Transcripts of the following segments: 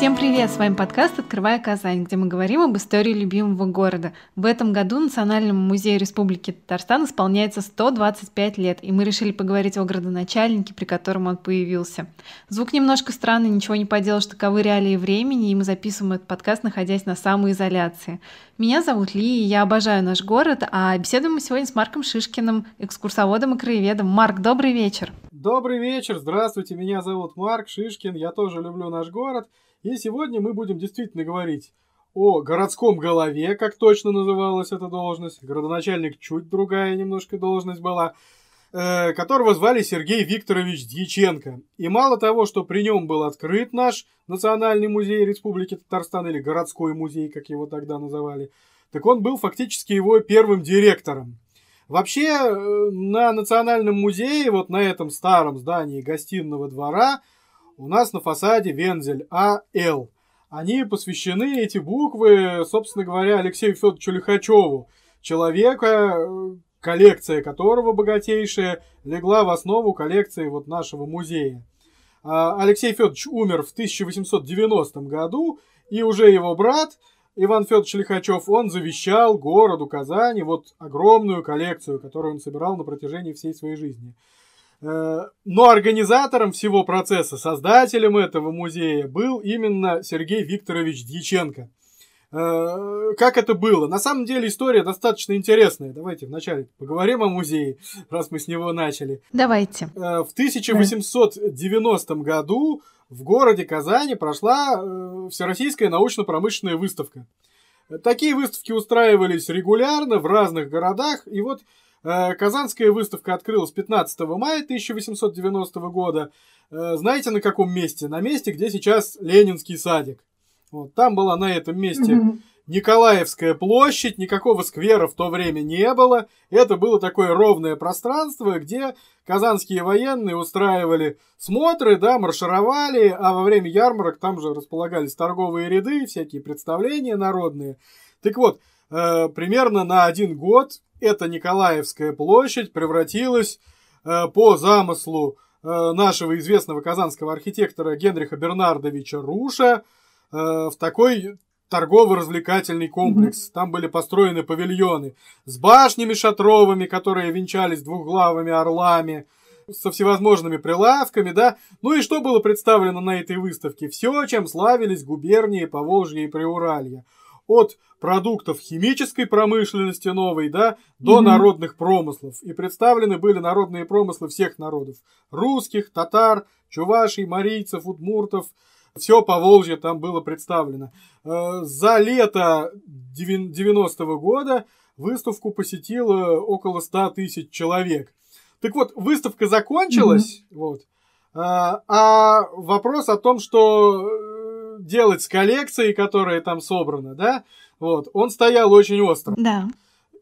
Всем привет! С вами подкаст «Открывая Казань», где мы говорим об истории любимого города. В этом году Национальному музею Республики Татарстан исполняется 125 лет, и мы решили поговорить о градоначальнике, при котором он появился. Звук немножко странный, ничего не поделаешь, таковы реалии времени, и мы записываем этот подкаст, находясь на самоизоляции. Меня зовут Ли, и я обожаю наш город, а беседуем мы сегодня с Марком Шишкиным, экскурсоводом и краеведом. Марк, добрый вечер! Добрый вечер, здравствуйте, меня зовут Марк Шишкин, я тоже люблю наш город – и сегодня мы будем действительно говорить о городском голове, как точно называлась эта должность. Городоначальник чуть другая немножко должность была, э, которого звали Сергей Викторович Дьяченко. И мало того, что при нем был открыт наш Национальный музей Республики Татарстан, или городской музей, как его тогда называли, так он был фактически его первым директором. Вообще, э, на Национальном музее, вот на этом старом здании гостиного двора, у нас на фасаде вензель А.Л. Они посвящены, эти буквы, собственно говоря, Алексею Федоровичу Лихачеву, человека, коллекция которого богатейшая, легла в основу коллекции вот нашего музея. А, Алексей Федорович умер в 1890 году, и уже его брат Иван Федорович Лихачев, он завещал городу Казани вот огромную коллекцию, которую он собирал на протяжении всей своей жизни. Э, но организатором всего процесса, создателем этого музея был именно Сергей Викторович Дьяченко. Э, как это было? На самом деле история достаточно интересная. Давайте вначале поговорим о музее, раз мы с него начали. Давайте. Э, в 1890 году в городе Казани прошла Всероссийская научно-промышленная выставка. Такие выставки устраивались регулярно в разных городах. И вот Казанская выставка открылась 15 мая 1890 года. Э, знаете, на каком месте? На месте, где сейчас Ленинский садик. Вот, там была на этом месте Николаевская площадь, никакого сквера в то время не было. Это было такое ровное пространство, где казанские военные устраивали смотры, да, маршировали, а во время ярмарок там же располагались торговые ряды, всякие представления народные. Так вот, э, примерно на один год эта Николаевская площадь превратилась э, по замыслу э, нашего известного казанского архитектора Генриха Бернардовича Руша э, в такой торгово-развлекательный комплекс. Mm-hmm. Там были построены павильоны с башнями шатровыми, которые венчались двухглавыми орлами, со всевозможными прилавками, да. Ну и что было представлено на этой выставке? Все, чем славились губернии Поволжья и Приуралья от продуктов химической промышленности новой, да, до mm-hmm. народных промыслов. И представлены были народные промыслы всех народов. Русских, татар, чувашей, марийцев, удмуртов. Все по Волжье там было представлено. Э, за лето 90-го года выставку посетило около 100 тысяч человек. Так вот, выставка закончилась, mm-hmm. вот, а, а вопрос о том, что делать с коллекцией, которая там собрана, да, вот, он стоял очень остро. Да.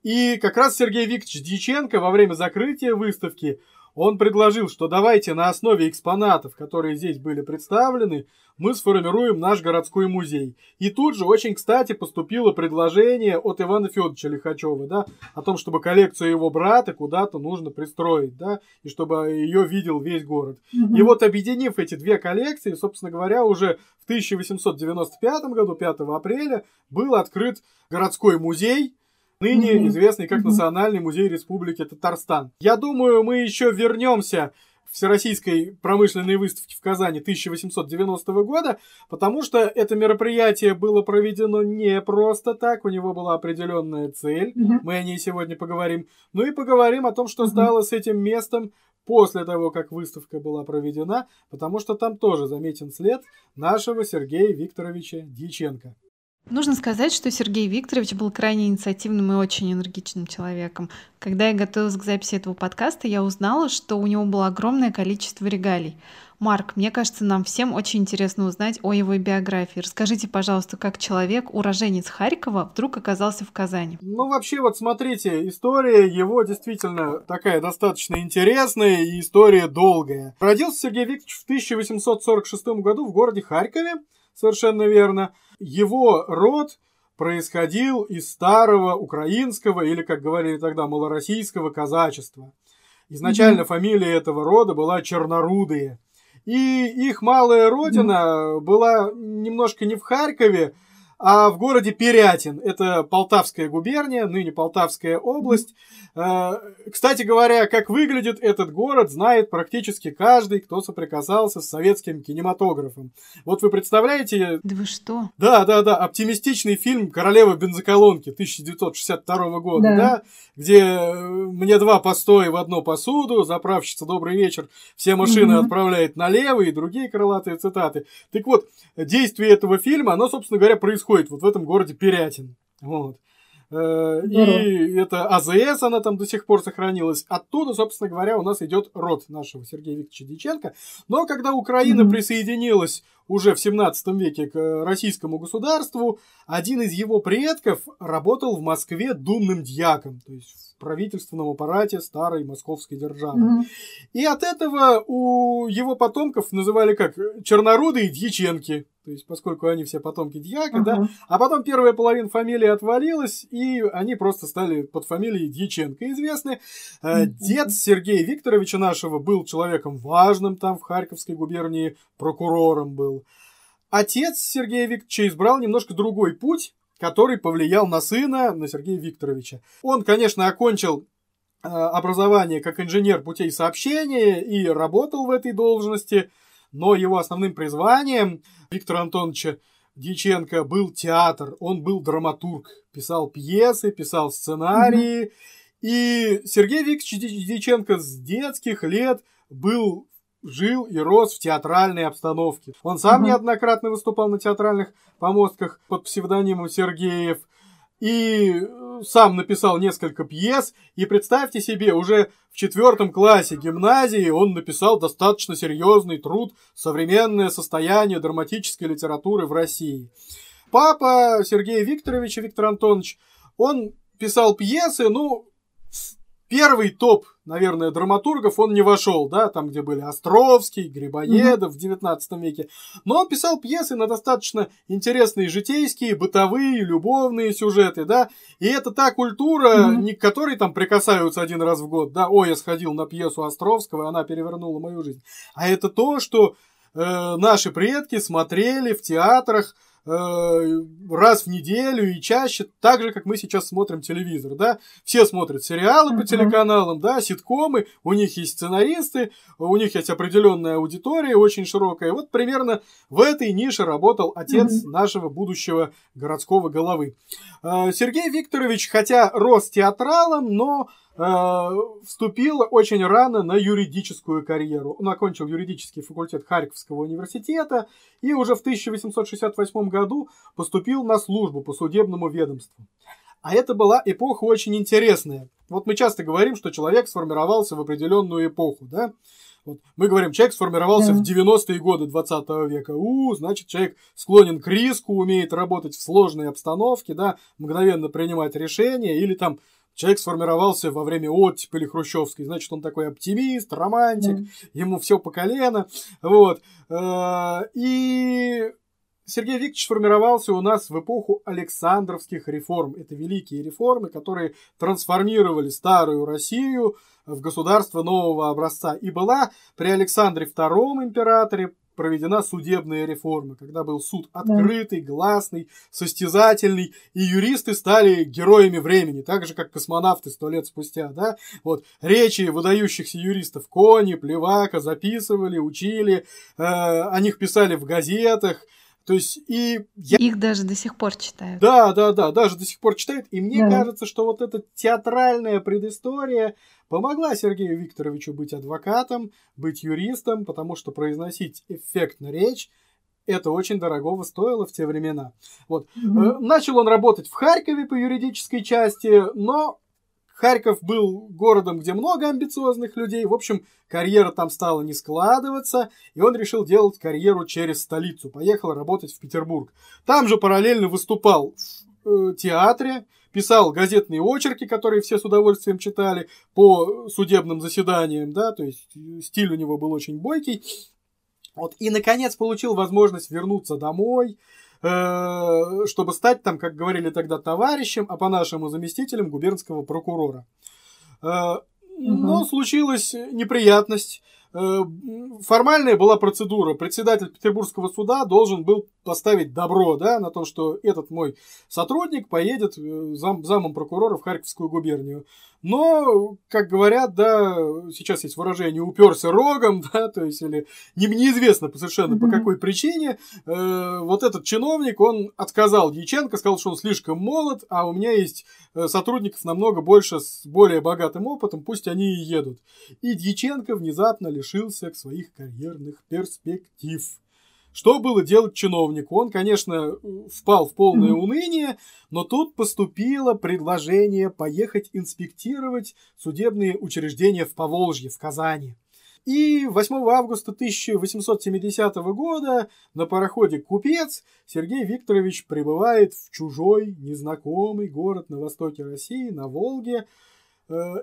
И как раз Сергей Викторович Дьяченко во время закрытия выставки, он предложил, что давайте на основе экспонатов, которые здесь были представлены, мы сформируем наш городской музей. И тут же очень кстати поступило предложение от Ивана Федоровича Лихачева, да, о том, чтобы коллекцию его брата куда-то нужно пристроить, да, и чтобы ее видел весь город. Mm-hmm. И вот объединив эти две коллекции, собственно говоря, уже в 1895 году, 5 апреля, был открыт городской музей, ныне mm-hmm. известный как Национальный музей Республики Татарстан. Я думаю, мы еще вернемся Всероссийской промышленной выставки в Казани 1890 года, потому что это мероприятие было проведено не просто так, у него была определенная цель, mm-hmm. мы о ней сегодня поговорим, ну и поговорим о том, что mm-hmm. стало с этим местом после того, как выставка была проведена, потому что там тоже заметен след нашего Сергея Викторовича Дьяченко. Нужно сказать, что Сергей Викторович был крайне инициативным и очень энергичным человеком. Когда я готовилась к записи этого подкаста, я узнала, что у него было огромное количество регалий. Марк, мне кажется, нам всем очень интересно узнать о его биографии. Расскажите, пожалуйста, как человек, уроженец Харькова, вдруг оказался в Казани? Ну, вообще, вот смотрите, история его действительно такая достаточно интересная и история долгая. Родился Сергей Викторович в 1846 году в городе Харькове, совершенно верно. Его род происходил из старого украинского или, как говорили тогда, малороссийского казачества. Изначально mm-hmm. фамилия этого рода была Чернорудые. И их малая родина была немножко не в Харькове, а в городе Перятин. Это Полтавская губерния, ныне Полтавская область. Э, кстати говоря, как выглядит этот город, знает практически каждый, кто соприкасался с советским кинематографом. Вот вы представляете... Да вы что? Да, да, да, оптимистичный фильм «Королева бензоколонки» 1962 года, да. да, где э, мне два постоя в одну посуду, заправщица «Добрый вечер», все машины угу. отправляет налево и другие крылатые цитаты. Так вот, действие этого фильма, оно, собственно говоря, происходит вот в этом городе Перятин. Вот. Э, и это АЗС, она там до сих пор сохранилась. Оттуда, собственно говоря, у нас идет род нашего Сергея Викторовича Диченко. Но когда Украина mm-hmm. присоединилась уже в 17 веке к российскому государству, один из его предков работал в Москве думным дьяком, то есть в правительственном аппарате старой московской державы. Mm-hmm. И от этого у его потомков называли как чернорудые дьяченки. То есть, поскольку они все потомки дьяка, uh-huh. да, а потом первая половина фамилии отвалилась, и они просто стали под фамилией Дьяченко известны. Uh-huh. Дед Сергея Викторовича нашего был человеком важным там в Харьковской губернии, прокурором был. Отец Сергея Викторовича избрал немножко другой путь, который повлиял на сына, на Сергея Викторовича. Он, конечно, окончил э, образование как инженер путей сообщения и работал в этой должности – но его основным призванием Виктора Антоновича Дьяченко был театр, он был драматург, писал пьесы, писал сценарии. Mm-hmm. И Сергей Викторович Дьяченко с детских лет был жил и рос в театральной обстановке. Он сам mm-hmm. неоднократно выступал на театральных помостках под псевдонимом Сергеев и э, сам написал несколько пьес. И представьте себе, уже в четвертом классе гимназии он написал достаточно серьезный труд «Современное состояние драматической литературы в России». Папа Сергея Викторовича, Виктор Антонович, он писал пьесы, ну, первый топ, наверное, драматургов он не вошел, да, там, где были Островский, Грибоедов mm-hmm. в 19 веке. Но он писал пьесы на достаточно интересные житейские, бытовые, любовные сюжеты, да. И это та культура, mm-hmm. не к которой там прикасаются один раз в год, да, ой, я сходил на пьесу Островского, и она перевернула мою жизнь. А это то, что э, наши предки смотрели в театрах, раз в неделю и чаще, так же, как мы сейчас смотрим телевизор, да. Все смотрят сериалы по телеканалам, да, ситкомы, у них есть сценаристы, у них есть определенная аудитория очень широкая. Вот примерно в этой нише работал отец нашего будущего городского головы. Э, Сергей Викторович, хотя рос театралом, но Э, вступил очень рано на юридическую карьеру. Он окончил юридический факультет Харьковского университета и уже в 1868 году поступил на службу по судебному ведомству. А это была эпоха очень интересная. Вот мы часто говорим, что человек сформировался в определенную эпоху, да? Вот мы говорим, человек сформировался да. в 90-е годы 20 века. У, значит, человек склонен к риску, умеет работать в сложной обстановке, да, мгновенно принимать решения или там человек сформировался во время оттепели хрущевской, значит, он такой оптимист, романтик, mm. ему все по колено, вот. Э, и Сергей Викторович сформировался у нас в эпоху Александровских реформ. Это великие реформы, которые трансформировали старую Россию в государство нового образца. И была при Александре II императоре проведена судебная реформа, когда был суд открытый, гласный, состязательный, и юристы стали героями времени, так же, как космонавты сто лет спустя, да, вот, речи выдающихся юристов. Кони, Плевака записывали, учили, э, о них писали в газетах, то есть и я... их даже до сих пор читают. Да, да, да, даже до сих пор читают. И мне да. кажется, что вот эта театральная предыстория помогла Сергею Викторовичу быть адвокатом, быть юристом, потому что произносить эффектно речь это очень дорогого стоило в те времена. Вот. Mm-hmm. Начал он работать в Харькове по юридической части, но Харьков был городом, где много амбициозных людей. В общем, карьера там стала не складываться, и он решил делать карьеру через столицу. Поехал работать в Петербург. Там же параллельно выступал в э, театре, писал газетные очерки, которые все с удовольствием читали по судебным заседаниям, да, то есть э, стиль у него был очень бойкий. Вот, и, наконец, получил возможность вернуться домой, Э, чтобы стать там, как говорили тогда, товарищем, а по-нашему заместителем губернского прокурора. Э, но случилась неприятность. Э, формальная была процедура. Председатель Петербургского суда должен был поставить добро да, на то, что этот мой сотрудник поедет зам, замом прокурора в Харьковскую губернию. Но, как говорят, да, сейчас есть выражение «уперся рогом», да, то есть, или не, неизвестно совершенно mm-hmm. по какой причине, э, вот этот чиновник, он отказал Дьяченко, сказал, что он слишком молод, а у меня есть э, сотрудников намного больше с более богатым опытом, пусть они и едут. И Дьяченко внезапно лишился своих карьерных перспектив. Что было делать чиновнику? Он, конечно, впал в полное уныние, но тут поступило предложение поехать инспектировать судебные учреждения в Поволжье, в Казани. И 8 августа 1870 года на пароходе «Купец» Сергей Викторович прибывает в чужой, незнакомый город на востоке России, на Волге,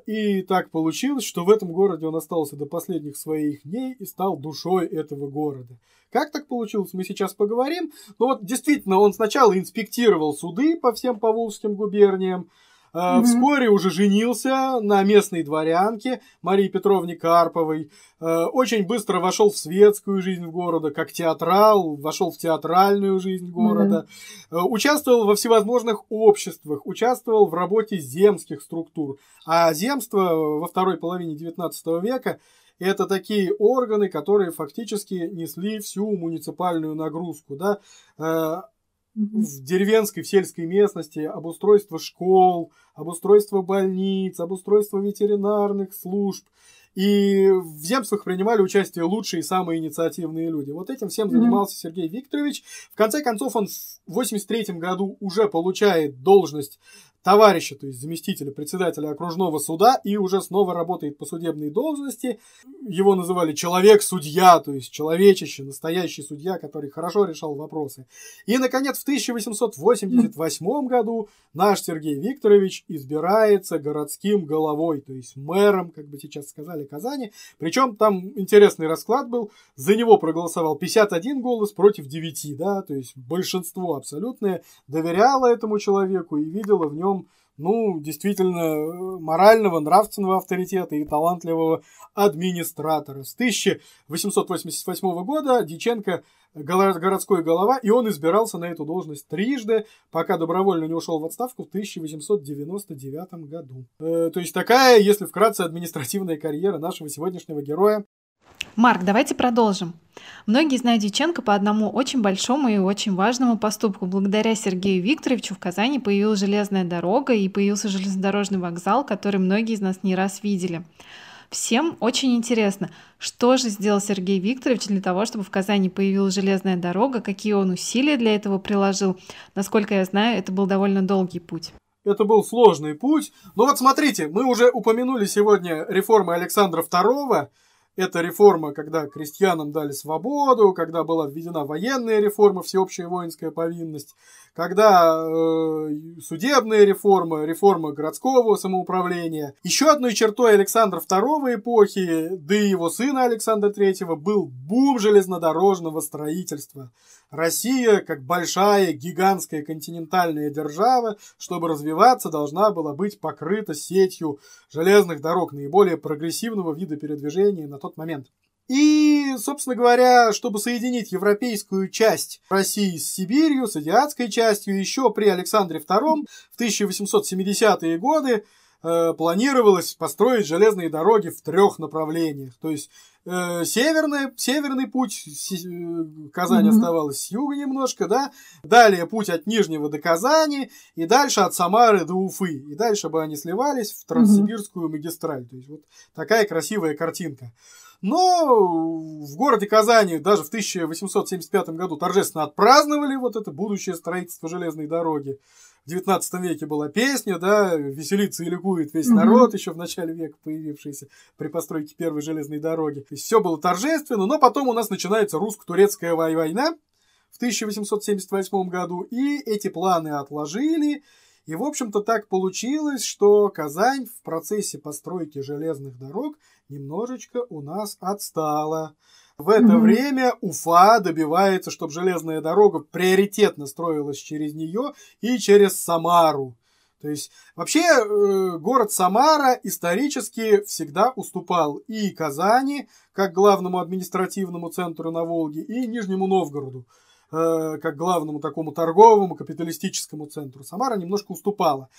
и так получилось, что в этом городе он остался до последних своих дней и стал душой этого города. Как так получилось, мы сейчас поговорим. Но вот действительно, он сначала инспектировал суды по всем поволжским губерниям, Mm-hmm. Вскоре уже женился на местной дворянке Марии Петровне Карповой. Э, очень быстро вошел в светскую жизнь города, как театрал, вошел в театральную жизнь города. Mm-hmm. Участвовал во всевозможных обществах, участвовал в работе земских структур. А земство во второй половине XIX века это такие органы, которые фактически несли всю муниципальную нагрузку. Да? В деревенской, в сельской местности, обустройство школ, обустройство больниц, обустройство ветеринарных служб. И в земствах принимали участие лучшие и самые инициативные люди. Вот этим всем занимался mm-hmm. Сергей Викторович. В конце концов, он в 83 году уже получает должность товарища, то есть заместителя председателя окружного суда, и уже снова работает по судебной должности. Его называли человек-судья, то есть человечище, настоящий судья, который хорошо решал вопросы. И, наконец, в 1888 году наш Сергей Викторович избирается городским головой, то есть мэром, как бы сейчас сказали, Казани. Причем там интересный расклад был. За него проголосовал 51 голос против 9, да, то есть большинство абсолютное доверяло этому человеку и видело в нем ну, действительно, морального, нравственного авторитета и талантливого администратора. С 1888 года Диченко городской голова, и он избирался на эту должность трижды, пока добровольно не ушел в отставку в 1899 году. Э, то есть такая, если вкратце, административная карьера нашего сегодняшнего героя. Марк, давайте продолжим. Многие знают Дьяченко по одному очень большому и очень важному поступку. Благодаря Сергею Викторовичу в Казани появилась железная дорога и появился железнодорожный вокзал, который многие из нас не раз видели. Всем очень интересно, что же сделал Сергей Викторович для того, чтобы в Казани появилась железная дорога, какие он усилия для этого приложил. Насколько я знаю, это был довольно долгий путь. Это был сложный путь. Но вот смотрите, мы уже упомянули сегодня реформы Александра II, эта реформа, когда крестьянам дали свободу, когда была введена военная реформа, всеобщая воинская повинность, когда э, судебная реформа, реформа городского самоуправления. Еще одной чертой Александра II эпохи, да и его сына Александра III, был бум железнодорожного строительства. Россия, как большая гигантская континентальная держава, чтобы развиваться, должна была быть покрыта сетью железных дорог наиболее прогрессивного вида передвижения на тот момент. И, собственно говоря, чтобы соединить европейскую часть России с Сибирью, с азиатской частью, еще при Александре II в 1870-е годы э, планировалось построить железные дороги в трех направлениях. То есть э, северный, северный путь, э, Казань mm-hmm. оставалась с юга немножко, да, далее путь от Нижнего до Казани, и дальше от Самары до Уфы, и дальше бы они сливались в Транссибирскую mm-hmm. магистраль. То есть вот такая красивая картинка. Но в городе Казани даже в 1875 году торжественно отпраздновали вот это будущее строительство железной дороги. В 19 веке была песня, да, веселится и ликует весь mm-hmm. народ, еще в начале века появившийся при постройке первой железной дороги. То есть все было торжественно, но потом у нас начинается русско-турецкая война в 1878 году, и эти планы отложили, и, в общем-то, так получилось, что Казань в процессе постройки железных дорог немножечко у нас отстала. В это mm-hmm. время Уфа добивается, чтобы железная дорога приоритетно строилась через нее и через Самару. То есть вообще э, город Самара исторически всегда уступал и Казани, как главному административному центру на Волге, и Нижнему Новгороду, э, как главному такому торговому капиталистическому центру. Самара немножко уступала.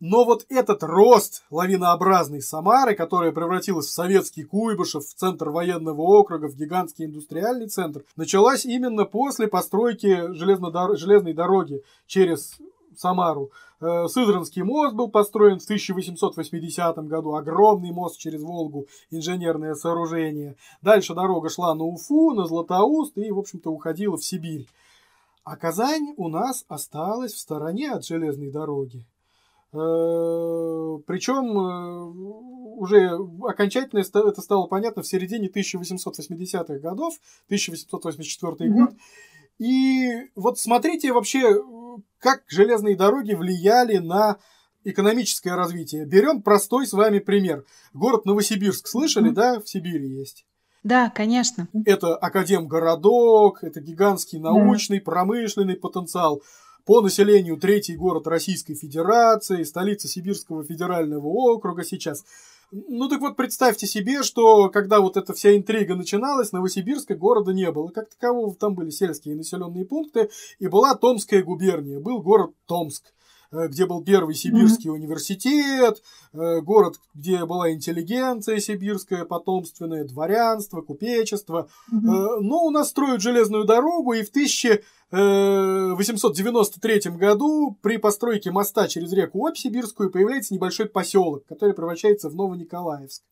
Но вот этот рост лавинообразной Самары, которая превратилась в советский Куйбышев, в центр военного округа, в гигантский индустриальный центр, началась именно после постройки железной дороги через Самару. Э, Сызранский мост был построен в 1880 году, огромный мост через Волгу, инженерное сооружение. Дальше дорога шла на Уфу, на Златоуст и, в общем-то, уходила в Сибирь. А Казань у нас осталась в стороне от железной дороги. Э, Причем э, уже окончательно это стало понятно в середине 1880-х годов, 1884 год. И вот смотрите вообще, как железные дороги влияли на экономическое развитие. Берем простой с вами пример. Город Новосибирск, слышали, да, в Сибири есть? Да, конечно. Это академгородок, это гигантский научный, да. промышленный потенциал. По населению третий город Российской Федерации, столица Сибирского федерального округа сейчас. Ну так вот, представьте себе, что когда вот эта вся интрига начиналась, Новосибирска города не было. Как такового там были сельские населенные пункты, и была Томская губерния, был город Томск где был первый сибирский mm-hmm. университет, э, город, где была интеллигенция сибирская, потомственное дворянство, купечество. Mm-hmm. Но у нас строят железную дорогу, и в 1000 1893 э, году при постройке моста через реку Обь Сибирскую появляется небольшой поселок, который превращается в Новониколаевск.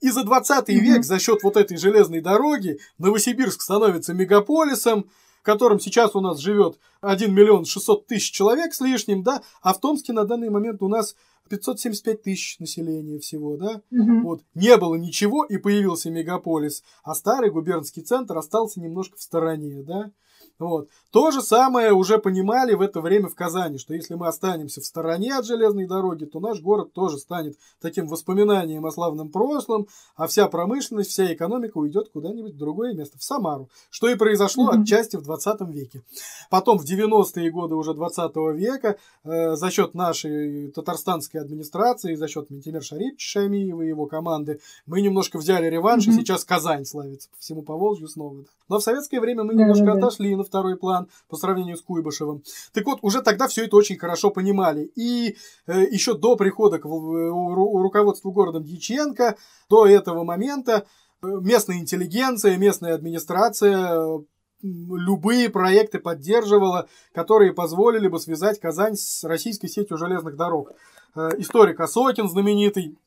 И за 20 mm-hmm. век за счет вот этой железной дороги Новосибирск становится мегаполисом, котором сейчас у нас живет 1 миллион 600 тысяч человек с лишним, да, а в Томске на данный момент у нас 575 тысяч населения всего, да, угу. вот, не было ничего и появился мегаполис, а старый губернский центр остался немножко в стороне, да, вот. То же самое уже понимали в это время в Казани, что если мы останемся в стороне от железной дороги, то наш город тоже станет таким воспоминанием о славном прошлом, а вся промышленность, вся экономика уйдет куда-нибудь в другое место, в Самару, что и произошло mm-hmm. отчасти в 20 веке. Потом в 90-е годы уже 20 века э, за счет нашей татарстанской администрации, за счет Ментимер Шарипча Шамиева и его команды мы немножко взяли реванш, mm-hmm. и сейчас Казань славится по всему Поволжью снова. Да. Но в советское время мы немножко mm-hmm. отошли на второй план по сравнению с Куйбышевым. Так вот, уже тогда все это очень хорошо понимали. И э, еще до прихода к у, руководству городом Дьяченко, до этого момента э, местная интеллигенция, местная администрация э, любые проекты поддерживала, которые позволили бы связать Казань с российской сетью железных дорог. Э, историк Осокин знаменитый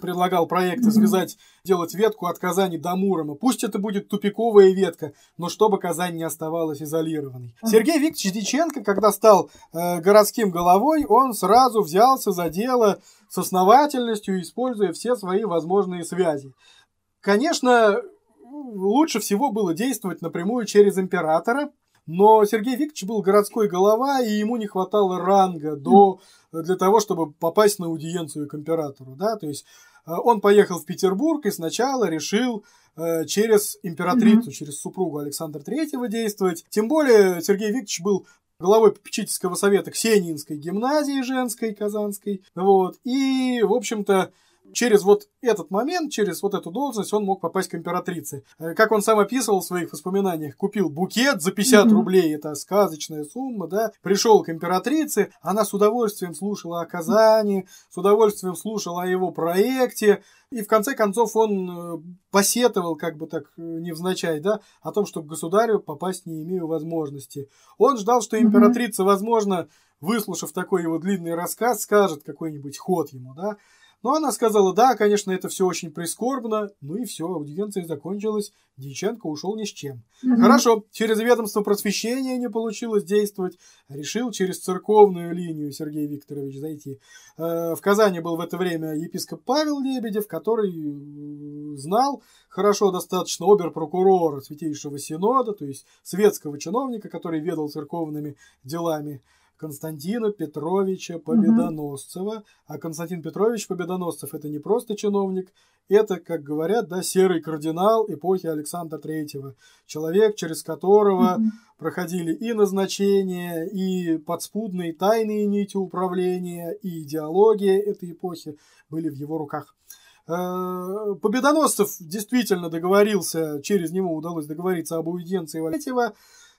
предлагал проекты связать, делать ветку от Казани до Мурома. Пусть это будет тупиковая ветка, но чтобы Казань не оставалась изолированной. Сергей Викторович Диченко, когда стал э, городским головой, он сразу взялся за дело с основательностью, используя все свои возможные связи. Конечно, лучше всего было действовать напрямую через императора, но Сергей Викторович был городской голова, и ему не хватало ранга до, для того, чтобы попасть на аудиенцию к императору. Да? То есть э, он поехал в Петербург и сначала решил э, через императрицу, mm-hmm. через супругу Александра Третьего действовать. Тем более Сергей Викторович был главой попечительского совета Ксениинской гимназии женской казанской. Вот. И, в общем-то, через вот этот момент, через вот эту должность он мог попасть к императрице. Э, как он сам описывал в своих воспоминаниях, купил букет за 50 mm-hmm. рублей, это сказочная сумма, да, пришел к императрице, она с удовольствием слушала о Казани, с удовольствием слушала о его проекте, и в конце концов он э, посетовал, как бы так э, невзначай, да, о том, что к государю попасть не имею возможности. Он ждал, что императрица, возможно, выслушав такой его длинный рассказ, скажет какой-нибудь ход ему, да, но она сказала, да, конечно, это все очень прискорбно. Ну и все, аудиенция закончилась. Дьяченко ушел ни с чем. Угу. Хорошо, через ведомство просвещения не получилось действовать. Решил через церковную линию Сергей Викторович зайти. Э, в Казани был в это время епископ Павел Лебедев, который э, знал хорошо достаточно обер-прокурора Святейшего Синода, то есть светского чиновника, который ведал церковными делами Константина Петровича Победоносцева. Угу. А Константин Петрович Победоносцев это не просто чиновник, это, как говорят, да, серый кардинал эпохи Александра Третьего. Человек, через которого mm-hmm. проходили и назначения, и подспудные тайные нити управления, и идеология этой эпохи были в его руках. Э, Победоносцев действительно договорился, через него удалось договориться об аудиенции Валетьева,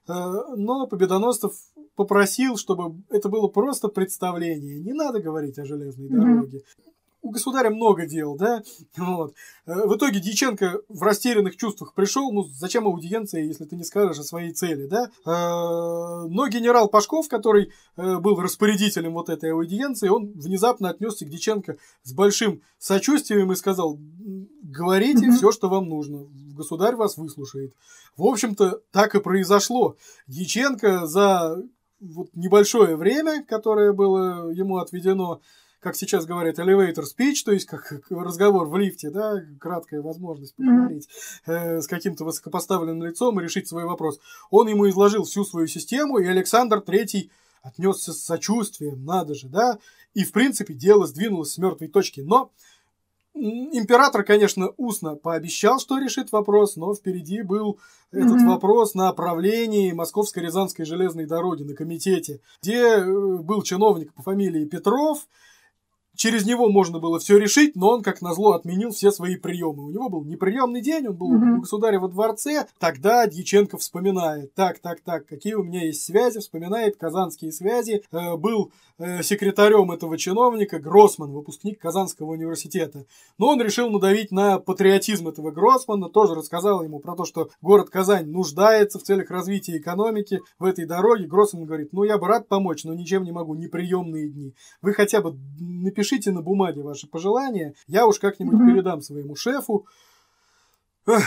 но Победоносцев попросил, чтобы это было просто представление. Не надо говорить о железной дороге. У государя много дел, да, вот. Э, в итоге Дьяченко в растерянных чувствах пришел, ну, зачем аудиенция, если ты не скажешь о своей цели, да. Э, но генерал Пашков, который э, был распорядителем вот этой аудиенции, он внезапно отнесся к Дьяченко с большим сочувствием и сказал, говорите все, что вам нужно, государь вас выслушает. В общем-то, так и произошло. Дьяченко за вот небольшое время, которое было ему отведено, как сейчас говорят, elevator speech, то есть как разговор в лифте, да, краткая возможность поговорить mm-hmm. э, с каким-то высокопоставленным лицом и решить свой вопрос. Он ему изложил всю свою систему, и Александр Третий отнесся с сочувствием, надо же, да, и, в принципе, дело сдвинулось с мертвой точки. Но император, конечно, устно пообещал, что решит вопрос, но впереди был этот mm-hmm. вопрос на правлении Московско-Рязанской железной дороги на комитете, где э, был чиновник по фамилии Петров, через него можно было все решить, но он, как назло, отменил все свои приемы. У него был неприемный день, он был угу. у государя во дворце. Тогда Дьяченко вспоминает, так, так, так, какие у меня есть связи, вспоминает казанские связи. Э, был э, секретарем этого чиновника Гроссман, выпускник Казанского университета. Но он решил надавить на патриотизм этого Гроссмана, тоже рассказал ему про то, что город Казань нуждается в целях развития экономики в этой дороге. Гроссман говорит, ну я бы рад помочь, но ничем не могу, неприемные дни. Вы хотя бы напишите Пишите на бумаге ваши пожелания, я уж как-нибудь mm-hmm. передам своему шефу.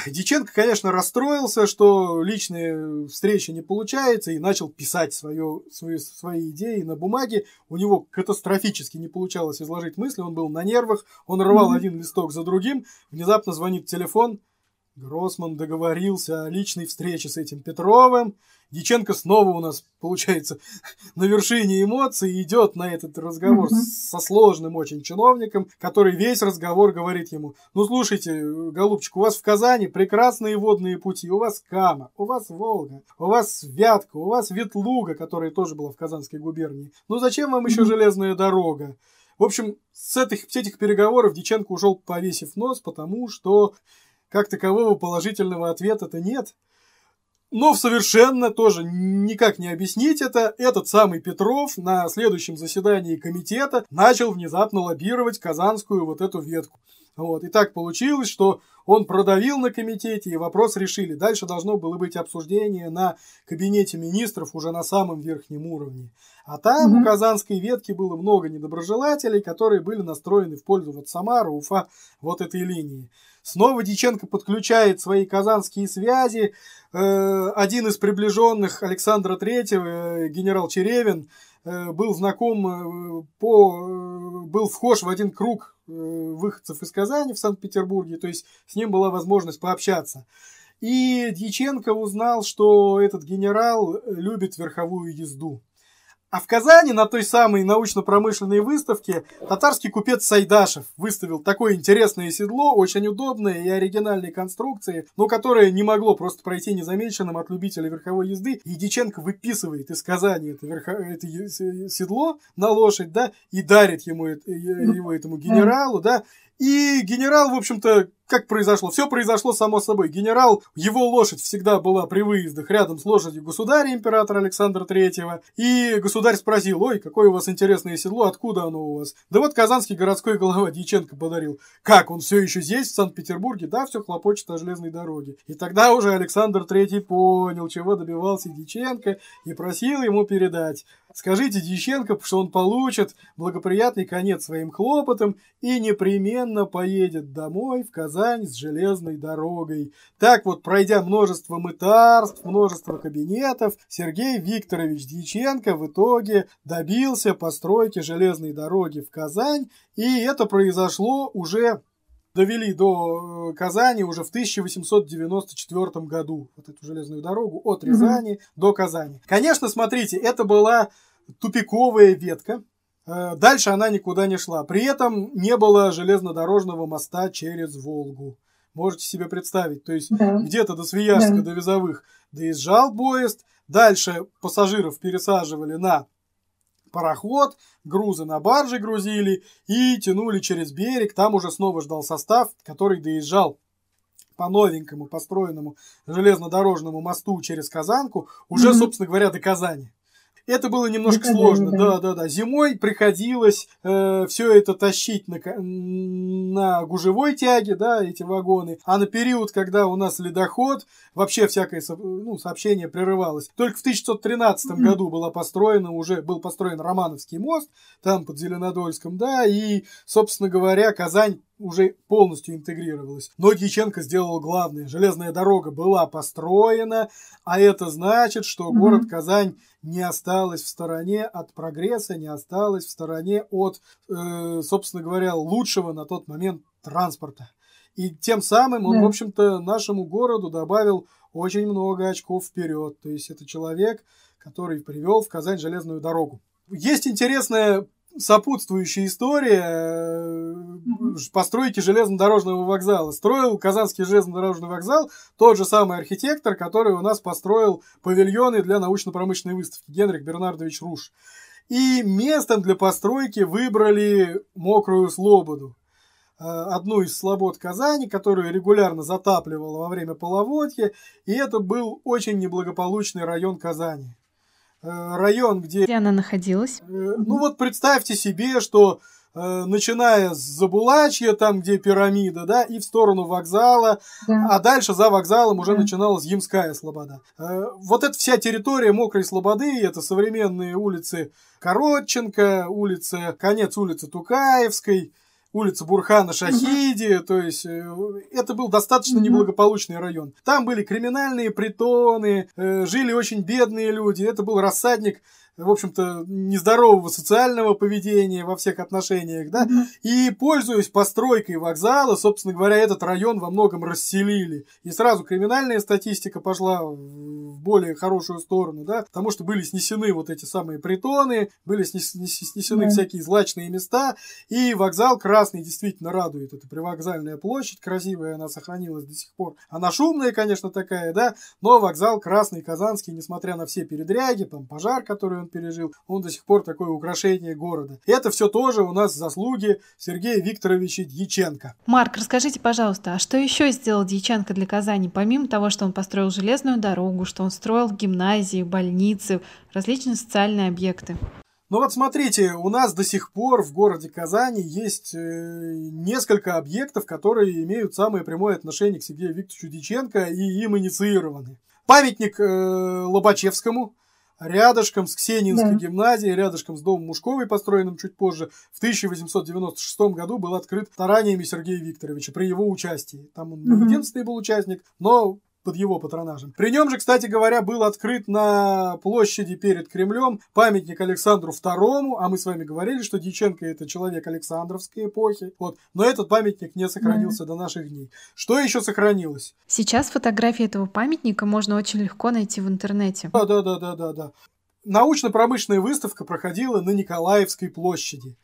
Диченко, конечно, расстроился, что личные встречи не получается, и начал писать свое, свои, свои идеи на бумаге. У него катастрофически не получалось изложить мысли, он был на нервах, он рвал mm-hmm. один листок за другим, внезапно звонит телефон, Гроссман договорился о личной встрече с этим Петровым. Диченко снова у нас, получается, на вершине эмоций идет на этот разговор mm-hmm. со сложным очень чиновником, который весь разговор говорит ему, ну слушайте, голубчик, у вас в Казани прекрасные водные пути, у вас Кама, у вас Волга, у вас Вятка, у вас Ветлуга, которая тоже была в Казанской губернии. Ну зачем вам еще железная дорога? В общем, с этих, с этих переговоров Диченко ушел, повесив нос, потому что как такового положительного ответа-то нет. Но совершенно тоже никак не объяснить это, этот самый Петров на следующем заседании комитета начал внезапно лоббировать казанскую вот эту ветку. Вот. И так получилось, что он продавил на комитете, и вопрос решили. Дальше должно было быть обсуждение на кабинете министров уже на самом верхнем уровне. А там mm-hmm. у казанской ветки было много недоброжелателей, которые были настроены в пользу вот Самара, Уфа, вот этой линии. Снова Диченко подключает свои казанские связи. Э, один из приближенных Александра Третьего, э, генерал Черевин, э, был знаком по, был вхож в один круг выходцев из Казани в Санкт-Петербурге, то есть с ним была возможность пообщаться. И Дьяченко узнал, что этот генерал любит верховую езду. А в Казани на той самой научно-промышленной выставке татарский купец Сайдашев выставил такое интересное седло, очень удобное и оригинальной конструкции, но которое не могло просто пройти незамеченным от любителя верховой езды. И Диченко выписывает из Казани это, верхо... это седло на лошадь, да, и дарит ему его этому генералу, да, и генерал, в общем-то, как произошло? Все произошло само собой. Генерал, его лошадь всегда была при выездах рядом с лошадью государя, императора Александра Третьего. И государь спросил, ой, какое у вас интересное седло, откуда оно у вас? Да вот казанский городской голова Дьяченко подарил. Как, он все еще здесь, в Санкт-Петербурге? Да, все хлопочет о железной дороге. И тогда уже Александр Третий понял, чего добивался Дьяченко, и просил ему передать. Скажите Дьяченко, что он получит благоприятный конец своим хлопотам и непременно поедет домой в Казань Казань с железной дорогой. Так вот, пройдя множество мытарств, множество кабинетов, Сергей Викторович Дьяченко в итоге добился постройки железной дороги в Казань, и это произошло уже довели до э, Казани уже в 1894 году вот эту железную дорогу от Рязани mm-hmm. до Казани. Конечно, смотрите, это была тупиковая ветка. Э, дальше она никуда не шла. При этом не было железнодорожного моста через Волгу. Можете себе представить. То есть да. где-то до Свияжска, да. до Визовых доезжал поезд. Дальше пассажиров пересаживали на пароход, грузы на барже грузили и тянули через берег. Там уже снова ждал состав, который доезжал по новенькому построенному железнодорожному мосту через Казанку, уже, mm-hmm. собственно говоря, до Казани. Это было немножко это сложно, да, да, да. Зимой приходилось э, все это тащить на, на гужевой тяге, да, эти вагоны. А на период, когда у нас ледоход, вообще всякое ну, сообщение прерывалось. Только в 1913 mm-hmm. году была построена уже был построен Романовский мост, там под Зеленодольском, да, и, собственно говоря, Казань уже полностью интегрировалась. Но Дьяченко сделал главное. Железная дорога была построена, а это значит, что mm-hmm. город Казань не осталась в стороне от прогресса, не осталась в стороне от, э, собственно говоря, лучшего на тот момент транспорта. И тем самым он, да. в общем-то, нашему городу добавил очень много очков вперед. То есть это человек, который привел в Казань железную дорогу. Есть интересная сопутствующая история э, постройки железнодорожного вокзала. Строил Казанский железнодорожный вокзал тот же самый архитектор, который у нас построил павильоны для научно-промышленной выставки, Генрих Бернардович Руш. И местом для постройки выбрали Мокрую Слободу, э, одну из слобод Казани, которую регулярно затапливала во время половодья, и это был очень неблагополучный район Казани. Э, район, где... Где она находилась? Э, ну вот представьте себе, что э, начиная с Забулачья, там, где пирамида, да, и в сторону вокзала, да. а дальше за вокзалом уже да. начиналась Ямская Слобода. Вот эта вся территория Мокрой Слободы, это современные улицы Коротченко, улица, конец улицы Тукаевской, улица Бурхана Шахиди, то есть э, это был достаточно неблагополучный район. Там были криминальные притоны, э, жили очень бедные люди, это был рассадник в общем-то, нездорового социального поведения во всех отношениях, да, и, пользуясь постройкой вокзала, собственно говоря, этот район во многом расселили. И сразу криминальная статистика пошла в более хорошую сторону, да, потому что были снесены вот эти самые притоны, были снесены да. всякие злачные места, и вокзал Красный действительно радует. Это привокзальная площадь, красивая, она сохранилась до сих пор. Она шумная, конечно, такая, да, но вокзал Красный, Казанский, несмотря на все передряги, там пожар, который он пережил, он до сих пор такое украшение города. И это все тоже у нас заслуги Сергея Викторовича Дьяченко. Марк, расскажите, пожалуйста, а что еще сделал Дьяченко для Казани, помимо того, что он построил железную дорогу, что он строил гимназии, больницы, различные социальные объекты? Ну вот смотрите, у нас до сих пор в городе Казани есть э, несколько объектов, которые имеют самое прямое отношение к Сергею Викторовичу Диченко и им инициированы. Памятник э, Лобачевскому, рядышком с Ксенинской да. гимназией, рядышком с домом Мушковой, построенным чуть позже, в 1896 году был открыт стараниями Сергея Викторовича при его участии. Там он не единственный был участник, но под его патронажем. При нем же, кстати говоря, был открыт на площади перед Кремлем памятник Александру II, а мы с вами говорили, что Дьяченко это человек Александровской эпохи. Вот. Но этот памятник не сохранился mm. до наших дней. Что еще сохранилось? Сейчас фотографии этого памятника можно очень легко найти в интернете. Да, да, да, да, да, да. Научно-промышленная выставка проходила на Николаевской площади.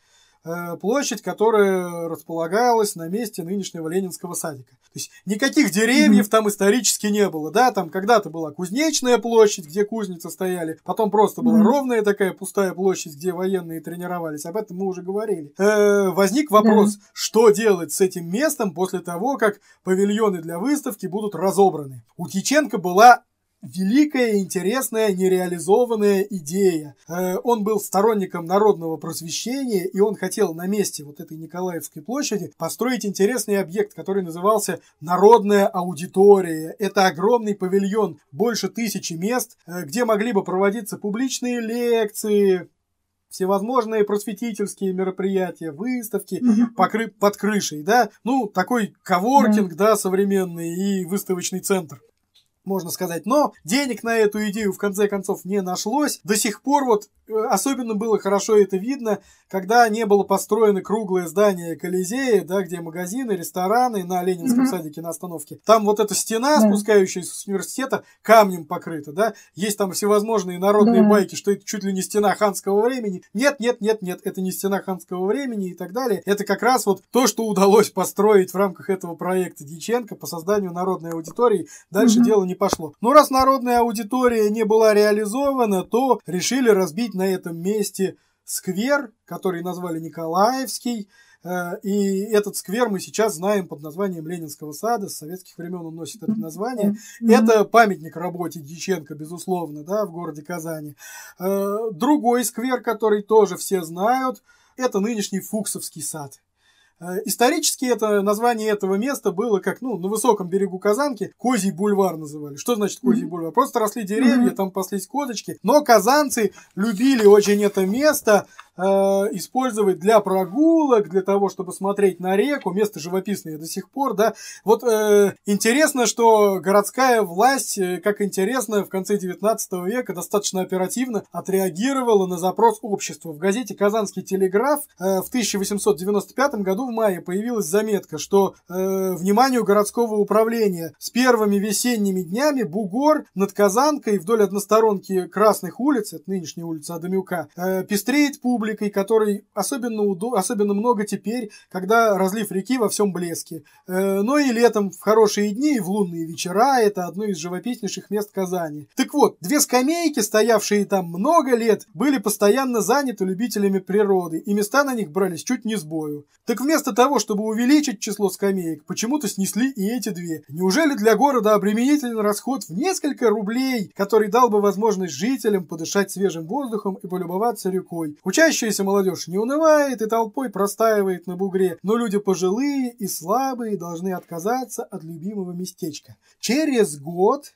Э, площадь, которая располагалась на месте нынешнего Ленинского садика. То есть никаких деревьев mm-hmm. там исторически не было, да, там когда-то была Кузнечная площадь, где кузницы стояли, потом просто была mm-hmm. ровная такая пустая площадь, где военные тренировались, об этом мы уже говорили. Э, возник вопрос, mm-hmm. что делать с этим местом после того, как павильоны для выставки будут разобраны. У Тиченко была великая, интересная, нереализованная идея. Э, он был сторонником народного просвещения, и он хотел на месте вот этой Николаевской площади построить интересный объект, который назывался «Народная аудитория». Это огромный павильон, больше тысячи мест, э, где могли бы проводиться публичные лекции, всевозможные просветительские мероприятия, выставки покры... под крышей, да, ну, такой коворкинг, да, современный и выставочный центр. Можно сказать. Но денег на эту идею в конце концов не нашлось. До сих пор вот э, особенно было хорошо это видно, когда не было построено круглое здание Колизея, да, где магазины, рестораны на Ленинском mm-hmm. садике на остановке. Там вот эта стена, yeah. спускающаяся с университета, камнем покрыта, да. Есть там всевозможные народные yeah. байки, что это чуть ли не стена ханского времени. Нет, нет, нет, нет, это не стена ханского времени и так далее. Это как раз вот то, что удалось построить в рамках этого проекта Диченко по созданию народной аудитории. Дальше mm-hmm. дело не пошло. Но раз народная аудитория не была реализована, то решили разбить на этом месте сквер, который назвали Николаевский. Э, и этот сквер мы сейчас знаем под названием Ленинского сада. С советских времен он носит это название. Это памятник работе Дьяченко, безусловно, да, в городе Казани. Э, другой сквер, который тоже все знают, это нынешний Фуксовский сад. Э, исторически это название этого места было как, ну, на высоком берегу Казанки Козий бульвар называли. Что значит Козий mm-hmm. бульвар? Просто росли деревья, mm-hmm. там паслись козочки. Но казанцы любили очень это место, использовать для прогулок, для того, чтобы смотреть на реку, место живописное до сих пор, да. Вот э, интересно, что городская власть, э, как интересно, в конце 19 века достаточно оперативно отреагировала на запрос общества. В газете «Казанский телеграф» э, в 1895 году в мае появилась заметка, что э, вниманию городского управления с первыми весенними днями бугор над Казанкой вдоль односторонки Красных улиц, это нынешняя улица Адамюка, э, пестреет публика, публикой, которой особенно, удо... особенно много теперь, когда разлив реки во всем блеске. Э, но и летом, в хорошие дни и в лунные вечера, это одно из живописнейших мест Казани. Так вот, две скамейки, стоявшие там много лет, были постоянно заняты любителями природы, и места на них брались чуть не с бою. Так вместо того, чтобы увеличить число скамеек, почему-то снесли и эти две. Неужели для города обременительный расход в несколько рублей, который дал бы возможность жителям подышать свежим воздухом и полюбоваться рекой? Учащиеся Учащаяся молодежь не унывает и толпой простаивает на бугре, но люди пожилые и слабые должны отказаться от любимого местечка. Через год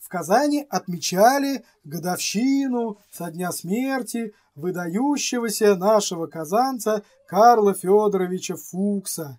в Казани отмечали годовщину со дня смерти выдающегося нашего казанца Карла Федоровича Фукса.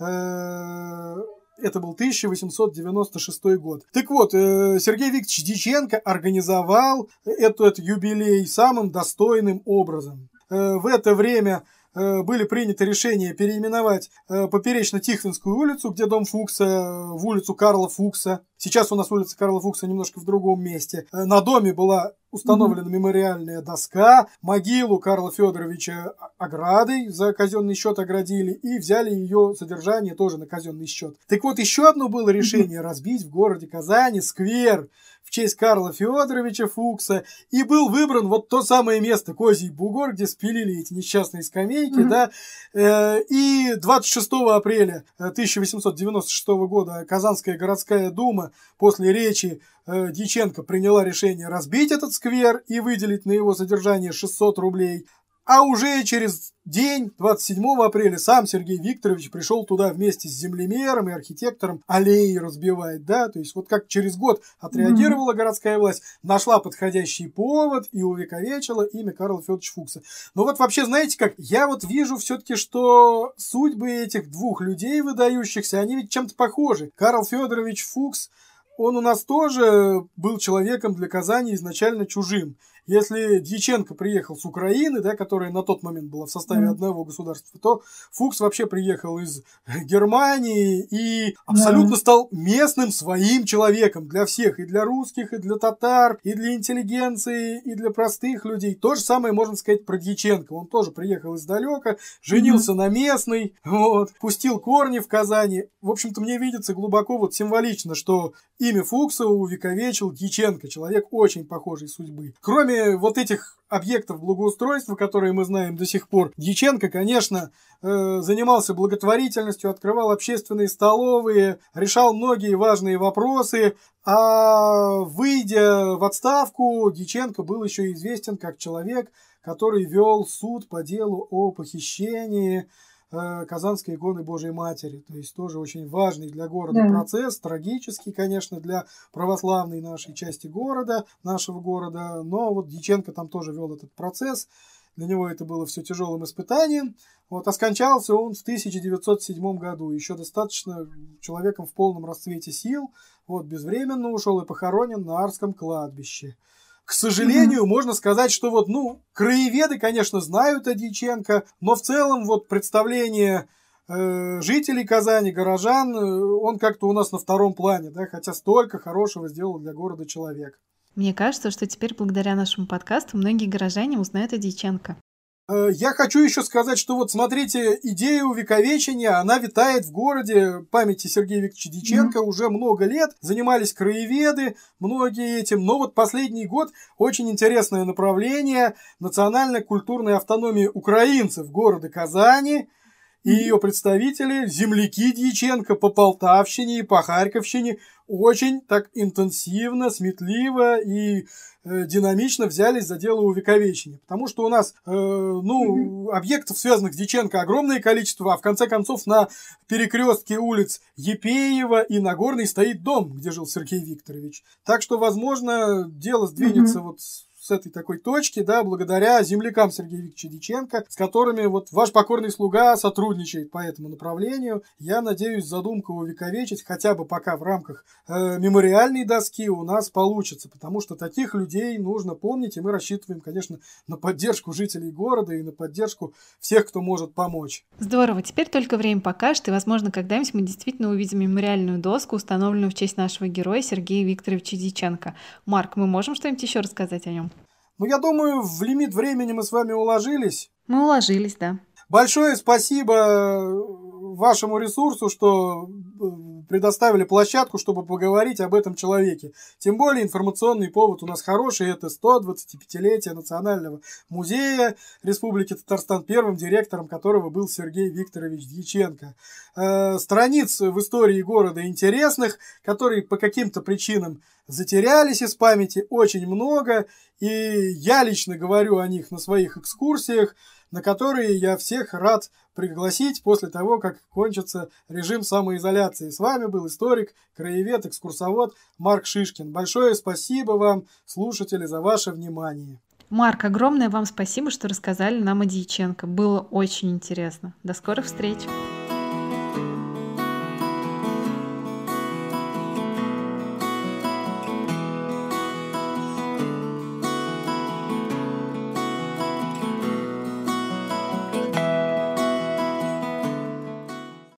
Э, это был 1896 год. Так вот, э, Сергей Викторович Диченко организовал этот юбилей самым достойным образом. Э, в это время э, были приняты решения переименовать э, Поперечно-Тихвинскую улицу, где дом Фукса, в улицу Карла Фукса. Сейчас у нас улица Карла Фукса немножко в другом месте. На доме была установлена mm-hmm. мемориальная доска, могилу Карла Федоровича оградой за казенный счет оградили и взяли ее содержание тоже на казенный счет. Так вот, еще одно было решение mm-hmm. разбить в городе Казани сквер честь Карла Федоровича Фукса, и был выбран вот то самое место, Козий Бугор, где спилили эти несчастные скамейки, mm-hmm. да, э, и 26 апреля 1896 года Казанская городская дума после речи э, Дьяченко приняла решение разбить этот сквер и выделить на его содержание 600 рублей, а уже через день, 27 апреля, сам Сергей Викторович пришел туда вместе с землемером и архитектором аллеи разбивать, да, то есть вот как через год отреагировала mm-hmm. городская власть, нашла подходящий повод и увековечила имя Карла Федоровича Фукса. Но вот вообще, знаете как, я вот вижу все-таки, что судьбы этих двух людей выдающихся, они ведь чем-то похожи. Карл Федорович Фукс, он у нас тоже был человеком для Казани изначально чужим. Если Дьяченко приехал с Украины, да, которая на тот момент была в составе mm-hmm. одного государства, то Фукс вообще приехал из Германии и абсолютно mm-hmm. стал местным своим человеком для всех, и для русских, и для татар, и для интеллигенции, и для простых людей. То же самое можно сказать про Дьяченко. Он тоже приехал издалека, женился mm-hmm. на местной, вот, пустил корни в Казани. В общем-то, мне видится глубоко вот символично, что имя Фукса увековечил Дьяченко, человек очень похожей судьбы. Кроме Кроме вот этих объектов благоустройства, которые мы знаем до сих пор, Дьяченко, конечно, э, занимался благотворительностью, открывал общественные столовые, решал многие важные вопросы, а выйдя в отставку, Дьяченко был еще известен как человек, который вел суд по делу о похищении Казанской иконы Божьей Матери. То есть тоже очень важный для города да. процесс, трагический, конечно, для православной нашей части города, нашего города. Но вот Дьяченко там тоже вел этот процесс. Для него это было все тяжелым испытанием. Вот, а скончался он в 1907 году, еще достаточно человеком в полном расцвете сил. Вот, безвременно ушел и похоронен на Арском кладбище. К сожалению, mm-hmm. можно сказать, что вот, ну, краеведы, конечно, знают о Дьяченко, но в целом вот представление э, жителей Казани, горожан, э, он как-то у нас на втором плане, да, хотя столько хорошего сделал для города человек. Мне кажется, что теперь благодаря нашему подкасту многие горожане узнают о Дьяченко. Э, я хочу еще сказать, что вот смотрите, идея увековечения, она витает в городе памяти Сергея Викторовича Диченко mm-hmm. уже много лет. Занимались краеведы, многие этим. Но вот последний год очень интересное направление национальной культурной автономии украинцев города Казани и ее представители, земляки Дьяченко по Полтавщине и по Харьковщине, очень так интенсивно, сметливо и э, динамично взялись за дело увековечения. Потому что у нас, э, ну, объектов, связанных с Диченко, огромное количество, а в конце концов на перекрестке улиц Епеева и Нагорной стоит дом, где жил Сергей Викторович. Так что, возможно, дело сдвинется mm-hmm. вот с этой такой точки, да, благодаря землякам Сергея Викторовича Диченко, с которыми вот ваш покорный слуга сотрудничает по этому направлению. Я надеюсь, задумку увековечить хотя бы пока в рамках э, мемориальной доски у нас получится, потому что таких людей нужно помнить, и мы рассчитываем, конечно, на поддержку жителей города и на поддержку всех, кто может помочь. Здорово, теперь только время покажет, и, возможно, когда-нибудь мы действительно увидим мемориальную доску, установленную в честь нашего героя Сергея Викторовича Диченко. Марк, мы можем что-нибудь еще рассказать о нем? Ну, я думаю, в лимит времени мы с вами уложились. Мы уложились, да. Большое спасибо вашему ресурсу, что э, предоставили площадку, чтобы поговорить об этом человеке. Тем более информационный повод у нас хороший. Это 125-летие Национального музея Республики Татарстан, первым директором которого был Сергей Викторович Дьяченко. Э, страниц в истории города интересных, которые по каким-то причинам затерялись из памяти, очень много. И я лично говорю о них на своих экскурсиях на которые я всех рад пригласить после того, как кончится режим самоизоляции. С вами был историк, краевед, экскурсовод Марк Шишкин. Большое спасибо вам, слушатели, за ваше внимание. Марк, огромное вам спасибо, что рассказали нам о Дьяченко. Было очень интересно. До скорых встреч!